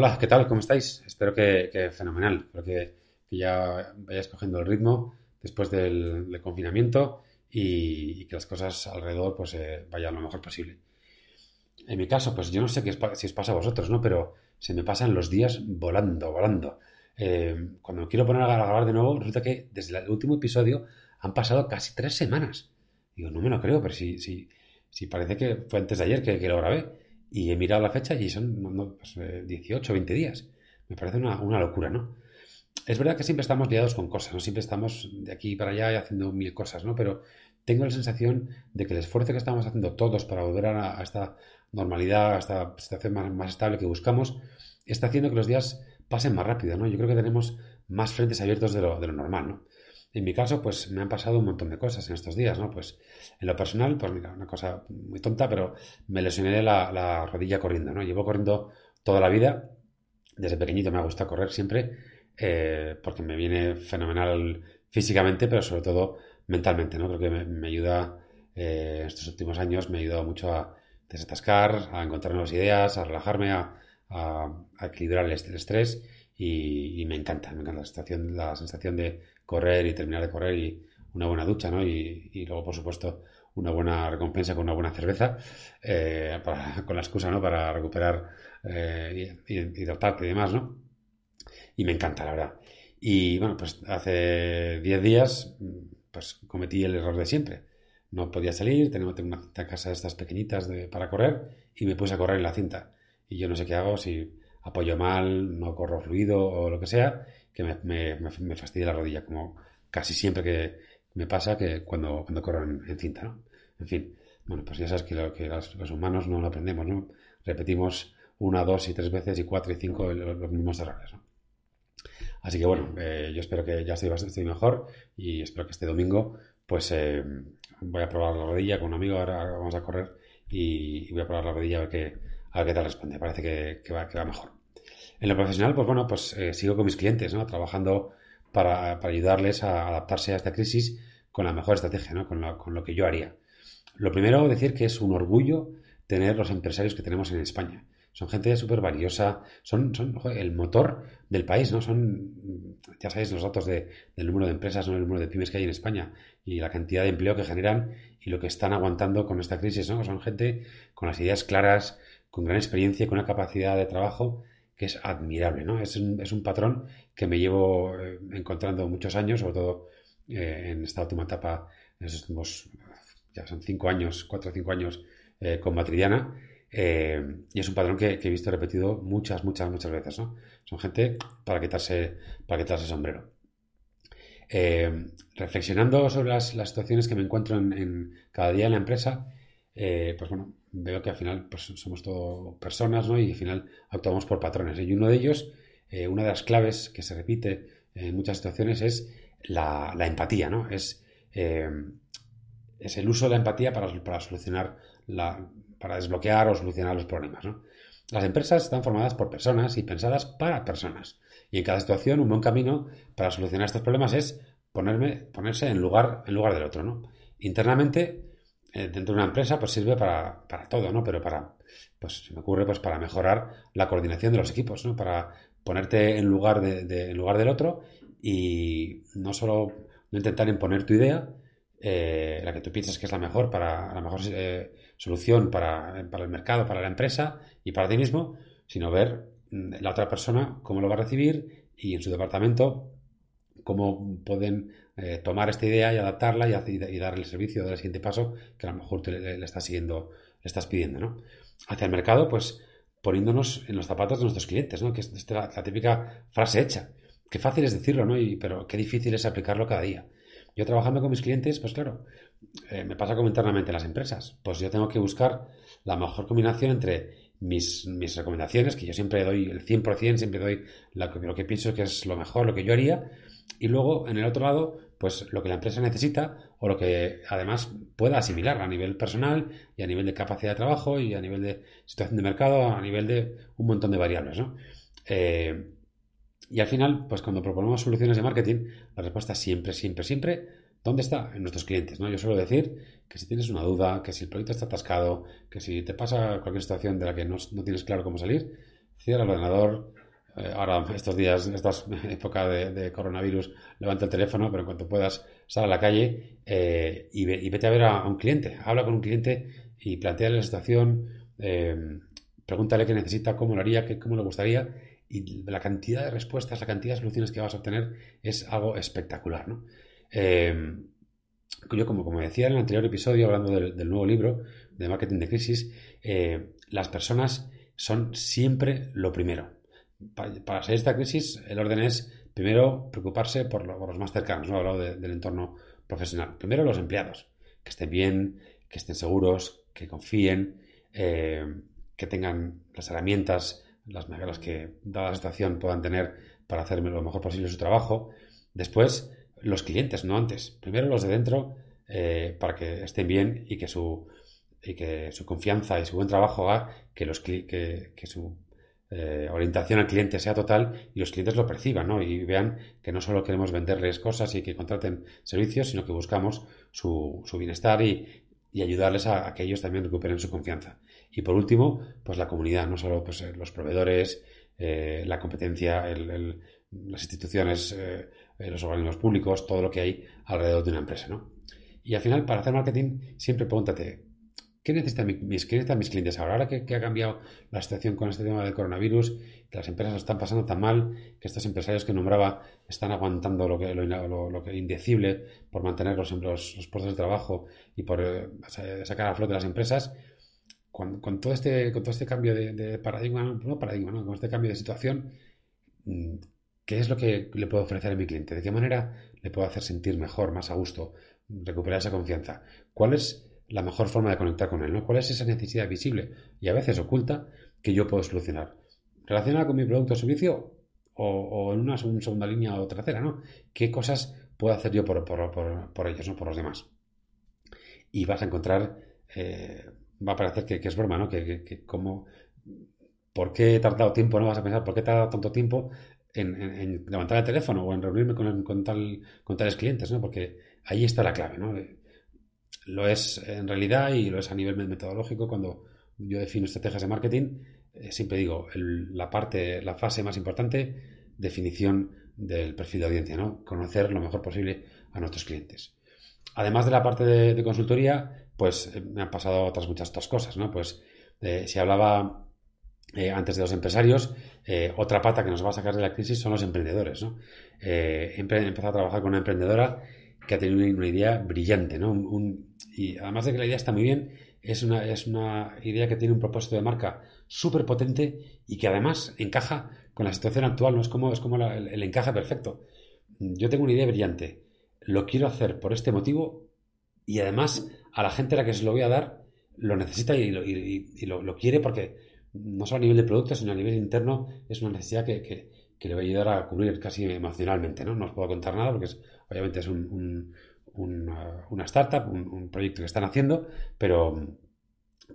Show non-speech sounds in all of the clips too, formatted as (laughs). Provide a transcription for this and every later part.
Hola, ¿qué tal? ¿Cómo estáis? Espero que, fenomenal. Espero que, ya vayáis cogiendo el ritmo después del, confinamiento y, que las cosas alrededor pues eh, vayan lo mejor posible. En mi caso, pues yo no sé qué si os pasa a vosotros, ¿no? Pero se me pasan los días volando, volando. Eh, cuando me quiero poner a grabar de nuevo, resulta que desde el último episodio han pasado casi tres semanas. Digo, no me lo creo, pero si, si, parece que fue antes de ayer que lo grabé. Y he mirado la fecha y son no, 18 o 20 días. Me parece una, locura, ¿no? Es verdad que siempre estamos liados con cosas, ¿no? Siempre estamos de aquí para allá haciendo mil cosas, ¿no? Pero tengo la sensación de que el esfuerzo que estamos haciendo todos para volver a, esta normalidad, a esta situación más, estable que buscamos, está haciendo que los días pasen más rápido, ¿no? Yo creo que tenemos más frentes abiertos de lo, de lo normal, ¿no? En mi caso, pues me han pasado un montón de cosas en estos días, ¿no? Pues en lo personal, pues mira, una cosa muy tonta, pero me lesioné la, rodilla corriendo, ¿no? Llevo corriendo toda la vida, desde pequeñito me ha gustado correr siempre, eh, porque me viene fenomenal físicamente, pero sobre todo mentalmente, ¿no? Creo que me, ayuda, eh, estos últimos años me ha ayudado mucho a desatascar, a encontrar nuevas ideas, a relajarme, a, equilibrar el estrés y, me encanta, me encanta la sensación, la sensación de correr y terminar de correr y una buena ducha, ¿no? Y, luego, por supuesto, una buena recompensa con una buena cerveza, eh, (laughs) con la excusa, ¿no? Para recuperar eh, y, y, y demás, ¿no? Y me encanta, la verdad. Y bueno, pues hace 10 días, pues cometí el error de siempre. No podía salir, tengo una cinta casa de estas pequeñitas de, para correr y me puse a correr en la cinta. Y yo no sé qué hago, si apoyo mal, no corro fluido o lo que sea, que me, me, fastidia la rodilla, como casi siempre que me pasa que cuando, cuando corro en, cinta, ¿no? En fin, bueno, pues ya sabes que, lo, que los, humanos no lo aprendemos, ¿no? Repetimos una, dos y tres veces y cuatro y cinco los, mismos errores, ¿no? Así que bueno, eh, yo espero que ya estoy bastante mejor y espero que este domingo pues eh, voy a probar la rodilla con un amigo, ahora vamos a correr y, voy a probar la rodilla a ver qué, a ver qué tal responde. Parece que, va, que va mejor. En lo profesional, pues bueno, pues eh, sigo con mis clientes, ¿no? Trabajando para, ayudarles a adaptarse a esta crisis con la mejor estrategia, ¿no? Con lo, con lo que yo haría. Lo primero, decir que es un orgullo tener los empresarios que tenemos en España. Son gente súper valiosa, son, son el motor del país, ¿no? Son, ya sabéis, los datos de, del número de empresas, ¿no? el número de pymes que hay en España y la cantidad de empleo que generan y lo que están aguantando con esta crisis, ¿no? Son gente con las ideas claras, con gran experiencia, con una capacidad de trabajo que es admirable, ¿no? Es un, es un patrón que me llevo eh, encontrando muchos años, sobre todo eh, en esta última etapa, en estos últimos, ya son cinco años, cuatro o cinco años eh, con Matridiana, y es un patrón que, he visto repetido muchas, muchas, muchas veces, ¿no? Son gente para quitarse, para quitarse sombrero. reflexionando sobre las, las, situaciones que me encuentro en, en, cada día en la empresa, pues bueno, veo que al final pues, somos todo personas, ¿no? Y al final actuamos por patrones. Y uno de ellos, eh, una de las claves que se repite en muchas situaciones es la, empatía, ¿no? Es, eh, es el uso de la empatía para, para solucionar, la, para desbloquear o solucionar los problemas, ¿no? Las empresas están formadas por personas y pensadas para personas. Y en cada situación, un buen camino para solucionar estos problemas es ponerme, ponerse en lugar, en lugar del otro, ¿no? Internamente, eh, dentro de una empresa pues sirve para, todo, ¿no? Pero para, pues se me ocurre, pues para mejorar la coordinación de los equipos, ¿no? Para ponerte en lugar, de, en lugar del otro y no solo no intentar imponer tu idea, eh, la que tú piensas que es la mejor para la mejor eh, solución para, para, el mercado, para la empresa y para ti mismo, sino ver mm, la otra persona cómo lo va a recibir y en su departamento cómo pueden eh, tomar esta idea y adaptarla y, y, darle el servicio del siguiente paso que a lo mejor te, le, estás siguiendo, le estás pidiendo, ¿no? Hacia el mercado, pues poniéndonos en los zapatos de nuestros clientes, ¿no? Que es la, típica frase hecha. Qué fácil es decirlo, ¿no? Pero qué difícil es aplicarlo cada día. Yo trabajando con mis clientes, pues claro, eh, me pasa como internamente en las empresas. Pues yo tengo que buscar la mejor combinación entre mis, mis recomendaciones, que yo siempre doy el 100%, siempre doy lo que pienso que es lo mejor, lo que yo haría, y luego en el otro lado pues lo que la empresa necesita o lo que además pueda asimilar a nivel personal y a nivel de capacidad de trabajo y a nivel de situación de mercado, a nivel de un montón de variables, ¿no? Eh, y al final, pues cuando proponemos soluciones de marketing, la respuesta siempre, siempre, siempre, ¿dónde está? En nuestros clientes, ¿no? Yo suelo decir que si tienes una duda, que si el proyecto está atascado, que si te pasa cualquier situación de la que no, no tienes claro cómo salir, cierra el ordenador, eh, ahora estos días, en esta (laughs) época de, coronavirus, levanta el teléfono, pero en cuanto puedas, sal a la calle eh, y, vete a ver a, un cliente. Habla con un cliente y plantea la situación, eh, pregúntale qué necesita, cómo lo haría, qué, cómo le gustaría. Y la cantidad de respuestas, la cantidad de soluciones que vas a obtener es algo espectacular. ¿no? yo, como, como decía en el anterior episodio, hablando del, del nuevo libro de marketing de crisis, las personas son siempre lo primero para, salir de esta crisis, el orden es primero preocuparse por, los más cercanos, ¿no? He hablado del entorno profesional. Primero los empleados, que estén bien, que estén seguros, que confíen, eh, que tengan las herramientas, las mejoras que dada la situación puedan tener para hacer lo mejor posible su trabajo. Después, los clientes, no antes. Primero los de dentro eh, para que estén bien y que su, y que su confianza y su buen trabajo haga que, los, que su eh, orientación al cliente sea total y los clientes lo perciban ¿no? y vean que no solo queremos venderles cosas y que contraten servicios, sino que buscamos su, bienestar y, ayudarles a, que ellos también recuperen su confianza. Y por último, pues la comunidad, no solo pues, eh, los proveedores, eh, la competencia, las instituciones, los organismos públicos, todo lo que hay alrededor de una empresa. ¿no? Y al final, para hacer marketing, siempre pregúntate, ¿Qué necesitan mis, mis clientes ahora? Ahora que, ha cambiado la situación con este tema del coronavirus, que las empresas están pasando tan mal, que estos empresarios que nombraba están aguantando lo que lo, que indecible por mantener los, los, puestos de trabajo y por eh, sacar a flote las empresas, con, todo este, con todo este cambio de, paradigma, no paradigma, ¿no? con este cambio de situación, mm, ¿qué es lo que le puedo ofrecer a mi cliente? ¿De qué manera le puedo hacer sentir mejor, más a gusto, recuperar esa confianza? ¿Cuál es la mejor forma de conectar con él, ¿no? ¿Cuál es esa necesidad visible y a veces oculta que yo puedo solucionar? ¿Relacionada con mi producto o servicio? O, en una segunda línea o tercera, ¿no? ¿Qué cosas puedo hacer yo por, ellos, ¿no? Por los demás. Y vas a encontrar, eh, va a parecer que, es broma, ¿no? Que, como, ¿por qué he tardado tiempo? No vas a pensar, ¿por qué he tardado tanto tiempo en, levantar el teléfono o en reunirme con, con, tal, con tales clientes, ¿no? Porque ahí está la clave, ¿no? Lo es en realidad y lo es a nivel metodológico cuando yo defino estrategias de marketing. Eh, siempre digo, la parte, la fase más importante, definición del perfil de audiencia, ¿no? Conocer lo mejor posible a nuestros clientes. Además de la parte de, consultoría, pues eh, me han pasado otras muchas otras cosas, ¿no? Pues eh, si hablaba antes de los empresarios, otra pata que nos va a sacar de la crisis son los emprendedores, ¿no? he empezado a trabajar con una emprendedora que ha tenido una idea brillante, ¿no? Y además de que la idea está muy bien, es una, es una idea que tiene un propósito de marca súper potente y que además encaja con la situación actual, ¿no? Es como, es como el, encaje perfecto. Yo tengo una idea brillante, lo quiero hacer por este motivo y además a la gente a la que se lo voy a dar lo necesita y lo, lo, quiere porque no solo a nivel de producto, sino a nivel interno es una necesidad que, que, que le va a ayudar a cubrir casi emocionalmente, ¿no? No os puedo contar nada porque es, obviamente es un, una, startup, un, proyecto que están haciendo, pero,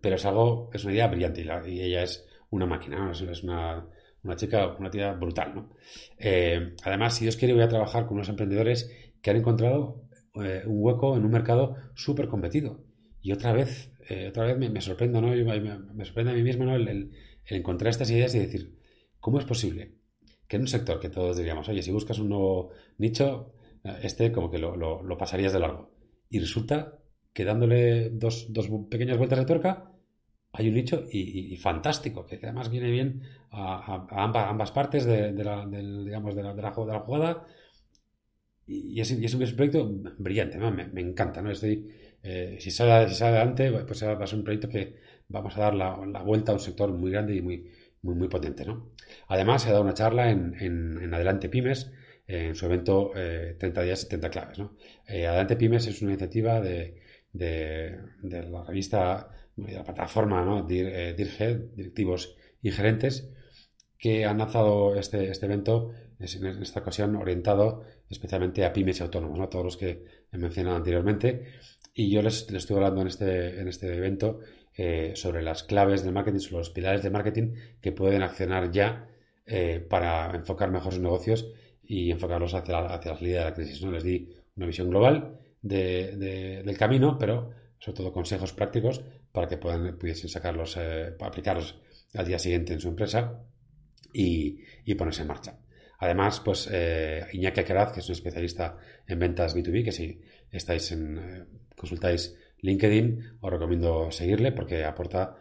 pero es algo, es una idea brillante y, ella es una máquina, es, una, una, chica, una tía brutal, ¿no? Eh, además, si Dios quiere, voy a trabajar con unos emprendedores que han encontrado eh, un hueco en un mercado súper competido. Y otra vez, eh, otra vez me, sorprendo, ¿no? Me, sorprende a mí mismo, ¿no? el encontrar estas ideas y decir, ¿cómo es posible que en un sector que todos diríamos, oye, si buscas un nuevo nicho, este como que lo, pasarías de largo. Y resulta que dándole dos, pequeñas vueltas de tuerca, hay un nicho y, fantástico, que además viene bien a, ambas, partes de, la, digamos, de, la, jugada. Y es, es, un, proyecto brillante, me, encanta. ¿no? Estoy, eh, si, sale, si sale adelante, pues va a ser un proyecto que vamos a dar la, vuelta a un sector muy grande y muy, muy, muy potente. ¿no? Además, se ha dado una charla en, en, Adelante Pymes, en su evento 30 eh, días, 70 claves. ¿no? Eh, Adelante Pymes es una iniciativa de, de, la revista, de la plataforma ¿no? Eh, DIRGE, directivos y gerentes, que han lanzado este, este evento en esta ocasión orientado especialmente a pymes y autónomos, ¿no? todos los que he mencionado anteriormente. Y yo les, les estuve hablando en este, en este evento eh, sobre las claves del marketing, sobre los pilares de marketing que pueden accionar ya eh, para enfocar mejor sus negocios y enfocarlos hacia la, hacia la salida de la crisis. ¿no? Les di una visión global del camino, pero sobre todo consejos prácticos para que puedan, pudiesen sacarlos, eh, aplicarlos al día siguiente en su empresa y, y ponerse en marcha. Además, pues eh, Iñaki Alcaraz, que es un especialista en ventas B2B, que si estáis en, eh, consultáis LinkedIn, os recomiendo seguirle porque aporta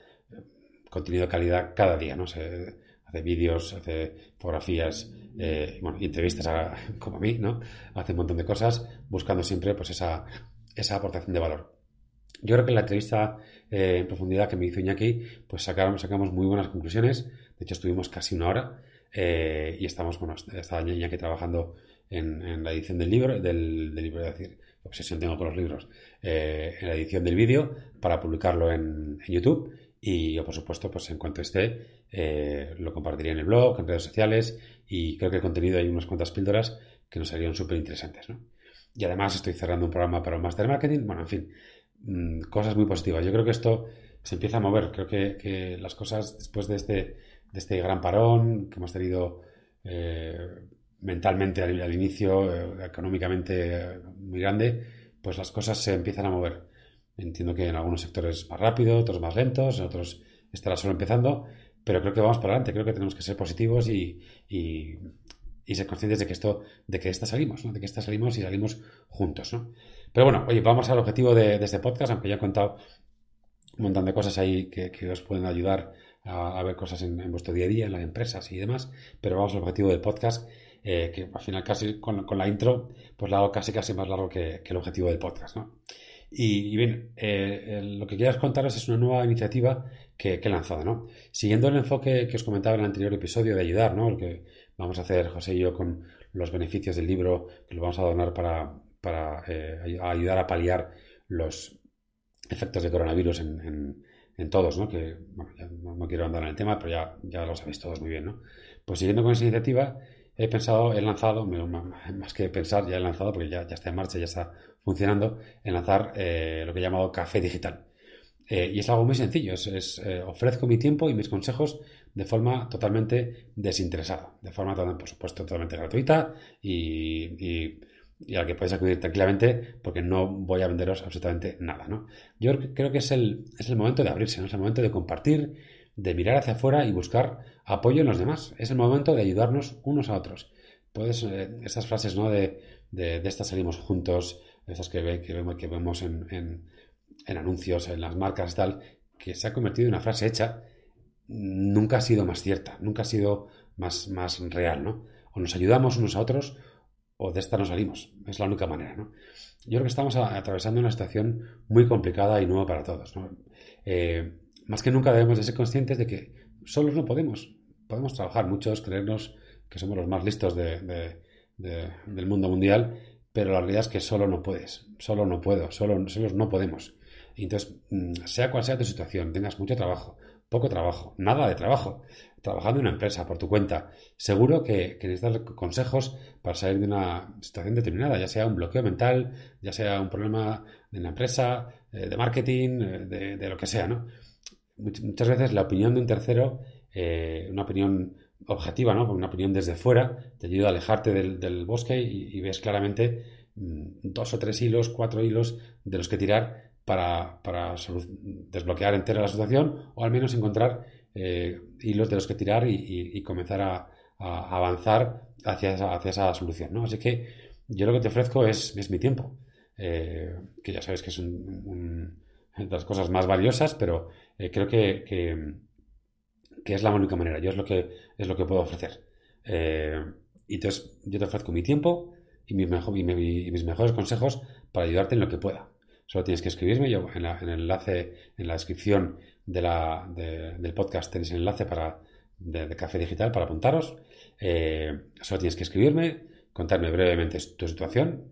contenido de calidad cada día, ¿no? Hace vídeos, hace fotografías, eh, bueno, entrevistas (laughs) como a mí, ¿no? Hace un montón de cosas buscando siempre pues esa, esa aportación de valor. Yo creo que en la entrevista eh, en profundidad que me hizo Iñaki, pues sacamos, sacamos muy buenas conclusiones. De hecho, estuvimos casi una hora eh, y estamos, bueno, estaba Iñaki trabajando en, la edición del libro, del, del libro, de decir, obsesión tengo con los libros, en la edición del vídeo para publicarlo en, en, YouTube y yo, por supuesto, pues en cuanto esté, eh, lo compartiría en el blog, en redes sociales y creo que el contenido hay unas cuantas píldoras que nos serían súper interesantes, ¿no? Y además estoy cerrando un programa para un Master Marketing, bueno, en fin, mmm, cosas muy positivas. Yo creo que esto se empieza a mover, creo que, las cosas después de este, de este gran parón que hemos tenido eh, mentalmente al, inicio, eh, económicamente muy grande, pues las cosas se empiezan a mover. Entiendo que en algunos sectores más rápido, otros más lentos, en otros estará solo empezando, pero creo que vamos para adelante, creo que tenemos que ser positivos y, y, ser conscientes de que esto, de que esta salimos, ¿no? de que esta salimos y salimos juntos, ¿no? Pero bueno, oye, vamos al objetivo de, este podcast, aunque ya he contado un montón de cosas ahí que, os pueden ayudar a, ver cosas en, vuestro día a día, en las empresas y demás, pero vamos al objetivo del podcast, eh, que al final casi con, la intro, pues la hago casi casi más largo que, el objetivo del podcast, ¿no? Y, bien, eh, lo que quiero contaros es una nueva iniciativa que, que, he lanzado, ¿no? Siguiendo el enfoque que os comentaba en el anterior episodio de ayudar, ¿no? El que vamos a hacer José y yo con los beneficios del libro que lo vamos a donar para, para eh, ayudar a paliar los efectos de coronavirus en, en, todos, ¿no? Que, bueno, ya no, quiero andar en el tema, pero ya, ya lo sabéis todos muy bien, ¿no? Pues siguiendo con esa iniciativa, he pensado, he lanzado, más que pensar, ya he lanzado, porque ya, ya está en marcha, ya está funcionando, en lanzar eh, lo que he llamado café digital. Eh, y es algo muy sencillo, es, eh, ofrezco mi tiempo y mis consejos de forma totalmente desinteresada, de forma, por supuesto, totalmente gratuita y, y y al que podéis acudir tranquilamente porque no voy a venderos absolutamente nada, ¿no? Yo creo que es el, es el momento de abrirse. Es el momento de compartir, de mirar hacia afuera y buscar apoyo en los demás. Es el momento de ayudarnos unos a otros. Puedes, eh, esas frases, ¿no? De, de, de, estas salimos juntos, esas que, que vemos, que vemos en, en, anuncios, en las marcas y tal, que se ha convertido en una frase hecha, nunca ha sido más cierta, nunca ha sido más, más real, ¿no? O nos ayudamos unos a otros o de esta no salimos. Es la única manera, ¿no? Yo creo que estamos atravesando una situación muy complicada y nueva para todos, eh, más que nunca debemos de ser conscientes de que solos no podemos. Podemos trabajar muchos, creernos que somos los más listos de, del mundo mundial, pero la realidad es que solo no puedes. Solo no puedo. Solo, solos no podemos. Entonces, mm, sea cual sea tu situación, tengas mucho trabajo, poco trabajo, nada de trabajo, trabajando en una empresa por tu cuenta, seguro que, que, necesitas consejos para salir de una situación determinada, ya sea un bloqueo mental, ya sea un problema de la empresa, eh, de marketing, eh, de, lo que sea, ¿no? Muchas veces la opinión de un tercero, eh, una opinión objetiva, ¿no? Una opinión desde fuera, te ayuda a alejarte del, bosque y, ves claramente mmm, dos o tres hilos, cuatro hilos de los que tirar para, desbloquear entera la situación o al menos encontrar eh, hilos de los que tirar y, comenzar a, avanzar hacia esa, hacia esa solución. Así que yo lo que te ofrezco es, es mi tiempo, eh, que ya sabes que es un, un, de las cosas más valiosas, pero eh, creo que, que, es la única manera. Yo es lo que, es lo que puedo ofrecer. Y entonces yo te ofrezco mi tiempo y mis mejores consejos para ayudarte en lo que pueda. Solo tienes que escribirme. Yo en, el enlace, en la descripción del podcast tenéis el enlace para, de, Café Digital para apuntaros. Eh, solo tienes que escribirme, contarme brevemente tu situación,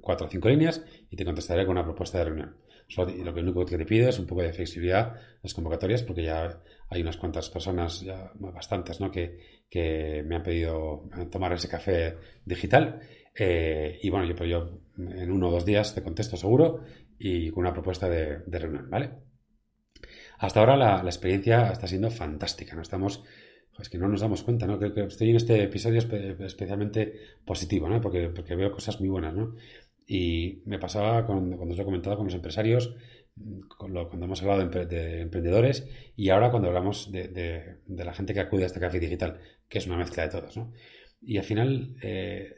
cuatro o cinco líneas, y te contestaré con una propuesta de reunión. Lo único que te pido es un poco de flexibilidad en las convocatorias, porque ya hay unas cuantas personas, ya bastantes, ¿no? que, que me han pedido tomar ese café digital. Eh, y bueno, yo, yo en uno o dos días te contesto seguro y con una propuesta de, reunión, ¿vale? Hasta ahora la, experiencia está siendo fantástica, ¿no? Estamos, es que no nos damos cuenta, ¿no? Creo que estoy en este episodio espe especialmente positivo, ¿no? Porque, porque veo cosas muy buenas, ¿no? Y me pasaba con, cuando os lo he comentado con los empresarios, cuando hemos hablado de, de, emprendedores y ahora cuando hablamos de, de, de, la gente que acude a este café digital. que es una mezcla de todos, ¿no? Y al final eh,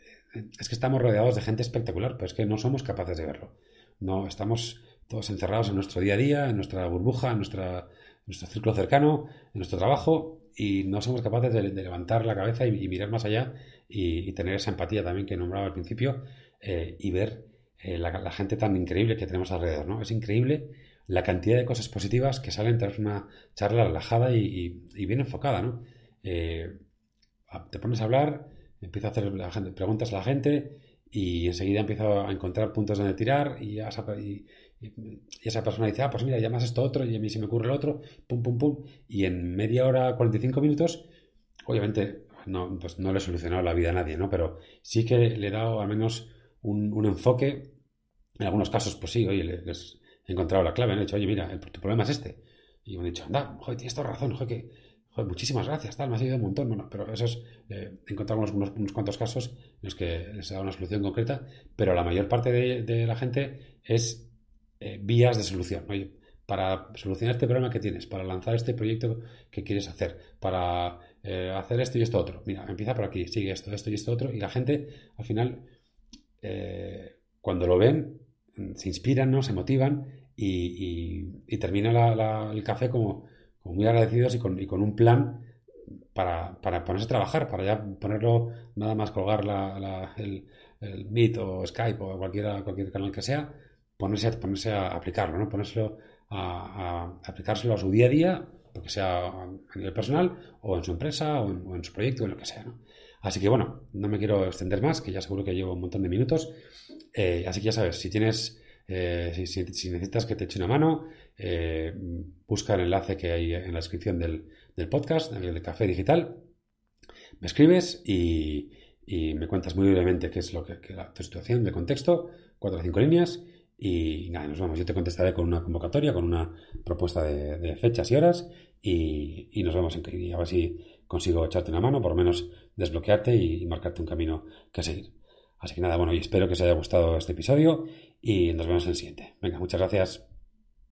es que estamos rodeados de gente espectacular, pero es que no somos capaces de verlo. No, estamos todos encerrados en nuestro día a día, en nuestra burbuja, en, nuestra, nuestro círculo cercano, en nuestro trabajo, y no somos capaces de, levantar la cabeza y, mirar más allá y, tener esa empatía también que nombraba al principio eh, y ver eh, la, gente tan increíble que tenemos alrededor, ¿no? Es increíble la cantidad de cosas positivas que salen tras una charla relajada y, bien enfocada, ¿no? Eh, te pones a hablar, empieza a hacer la gente, preguntas a la gente y enseguida empiezo a encontrar puntos donde tirar y, esa, esa persona dice, ah, pues mira, llamas esto otro y a mí se me ocurre el otro, pum, pum, pum, y en media hora, 45 minutos, obviamente no, pues no le he solucionado la vida a nadie, ¿no? Pero sí que le he dado al menos un, enfoque, en algunos casos, pues sí, oye, les he encontrado la clave, han dicho, oye, mira, tu problema es este. Y me han dicho, anda, joder, tienes toda razón, que muchísimas gracias, tal, me has ayudado un montón. Bueno, pero eso es, eh, encontramos unos, cuantos casos en los que he dado una solución concreta, pero la mayor parte de, la gente es eh, vías de solución. Oye, para solucionar este problema que tienes, para lanzar este proyecto que quieres hacer, para eh, hacer esto y esto otro. Mira, empieza por aquí, sigue esto, esto y esto otro. Y la gente, al final, cuando lo ven, se inspiran, ¿no? se motivan y, termina el café como muy agradecidos y con, y con un plan para, para, ponerse a trabajar, para ya ponerlo, nada más colgar la, el, el, Meet o Skype o cualquiera, cualquier canal que sea, ponerse, ponerse a aplicarlo, ¿no? Ponérselo a, aplicárselo a su día a día, porque sea a nivel personal, o en su empresa, o en, su proyecto, o en lo que sea, ¿no? Así que bueno, no me quiero extender más, que ya seguro que llevo un montón de minutos. Eh, así que ya sabes, si tienes eh, si, necesitas que te eche una mano, eh, busca el enlace que hay en la descripción del, podcast, el Café Digital. Me escribes y, me cuentas muy brevemente qué es lo que, la, tu situación, de contexto, cuatro o cinco líneas. Y nada, nos vamos. Yo te contestaré con una convocatoria, con una propuesta de, fechas y horas. Y, nos vemos en, a ver si consigo echarte una mano, por lo menos desbloquearte y marcarte un camino que seguir. Así que nada, bueno, y espero que os haya gustado este episodio y nos vemos en el siguiente. Venga, muchas gracias.